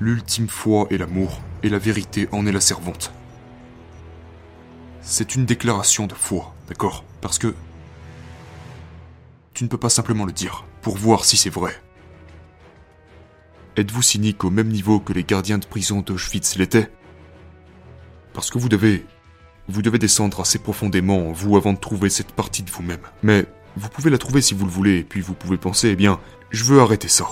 L'ultime foi est l'amour, et la vérité en est la servante. C'est une déclaration de foi, d'accord? Parce que tu ne peux pas simplement le dire pour voir si c'est vrai. Êtes-vous cynique au même niveau que les gardiens de prison d'Auschwitz l'étaient? Parce que vous devez... Vous devez descendre assez profondément en vous avant de trouver cette partie de vous-même. Mais vous pouvez la trouver si vous le voulez, et puis vous pouvez penser, eh bien, je veux arrêter ça.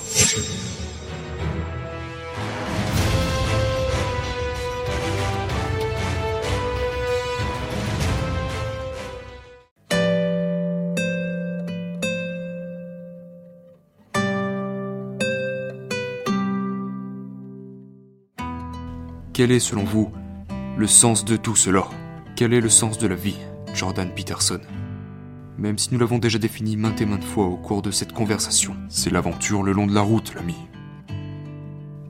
Quel est, selon vous, le sens de tout cela? Quel est le sens de la vie, Jordan Peterson? Même si nous l'avons déjà défini maintes et maintes fois au cours de cette conversation, c'est l'aventure le long de la route, l'ami.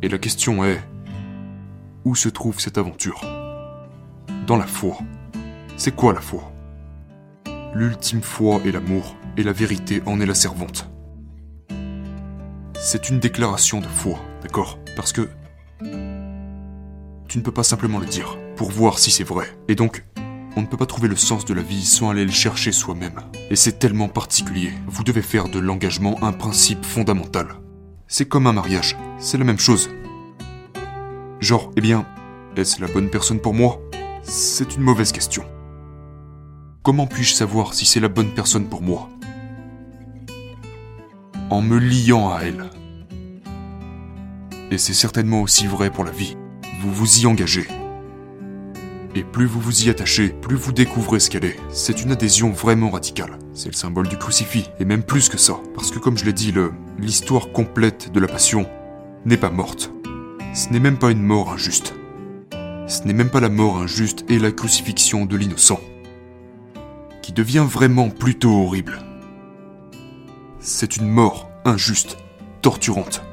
Et la question est, où se trouve cette aventure? Dans la foi. C'est quoi la foi? L'ultime foi est l'amour, et la vérité en est la servante. C'est une déclaration de foi, d'accord? Parce que ne peux pas simplement le dire pour voir si c'est vrai. Et donc, on ne peut pas trouver le sens de la vie sans aller le chercher soi-même. Et c'est tellement particulier. Vous devez faire de l'engagement un principe fondamental. C'est comme un mariage. C'est la même chose. Genre, eh bien, est-ce la bonne personne pour moi? C'est une mauvaise question. Comment puis-je savoir si c'est la bonne personne pour moi? En me liant à elle. Et c'est certainement aussi vrai pour la vie vous vous y engagez. Et plus vous vous y attachez, plus vous découvrez ce qu'elle est. C'est une adhésion vraiment radicale. C'est le symbole du crucifix, et même plus que ça. Parce que comme je l'ai dit, l'histoire complète de la passion n'est pas morte. Ce n'est même pas une mort injuste. Ce n'est même pas la mort injuste et la crucifixion de l'innocent. Qui devient vraiment plutôt horrible. C'est une mort injuste,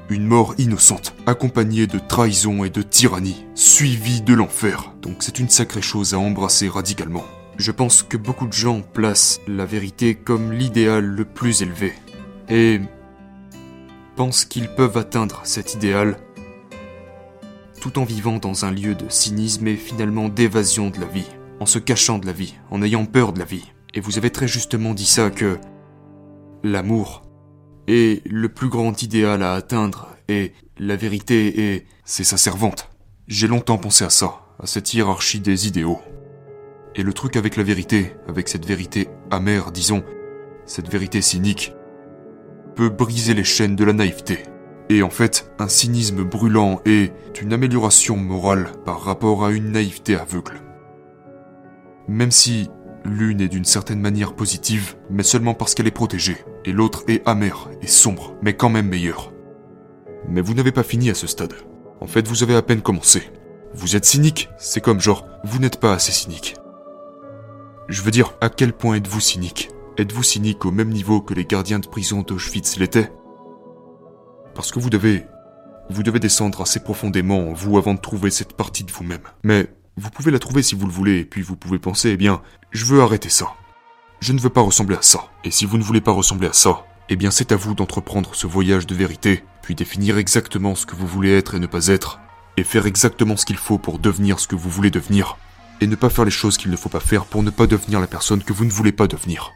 une mort innocente, accompagnée de trahison et de tyrannie, suivie de l'enfer. Donc c'est une sacrée chose à embrasser radicalement. Je pense que beaucoup de gens placent la vérité comme l'idéal le plus élevé. Et pensent qu'ils peuvent atteindre cet idéal tout en vivant dans un lieu de cynisme et finalement d'évasion de la vie, en se cachant de la vie, en ayant peur de la vie. Et vous avez très justement dit ça que l'amour et le plus grand idéal à atteindre, et la vérité est... c'est sa servante. J'ai longtemps pensé à ça, à cette hiérarchie des idéaux. Et le truc avec la vérité, avec cette vérité amère, disons, cette vérité cynique, peut briser les chaînes de la naïveté. Et en fait, un cynisme brûlant est une amélioration morale par rapport à une naïveté aveugle. Même si L'une est d'une certaine manière positive, mais seulement parce qu'elle est protégée, et l'autre est amère et sombre, mais quand même meilleure. Mais vous n'avez pas fini à ce stade. En fait, vous avez à peine commencé. Vous êtes cynique, c'est comme genre, vous n'êtes pas assez cynique. Je veux dire, à quel point êtes-vous cynique? Êtes-vous cynique au même niveau que les gardiens de prison d'Auschwitz l'étaient? Parce que vous devez... Vous devez descendre assez profondément en vous avant de trouver cette partie de vous-même. Mais vous pouvez la trouver si vous le voulez, et puis vous pouvez penser, eh bien, je veux arrêter ça. Je ne veux pas ressembler à ça. Et si vous ne voulez pas ressembler à ça, eh bien c'est à vous d'entreprendre ce voyage de vérité, puis définir exactement ce que vous voulez être et ne pas être, et faire exactement ce qu'il faut pour devenir ce que vous voulez devenir, et ne pas faire les choses qu'il ne faut pas faire pour ne pas devenir la personne que vous ne voulez pas devenir.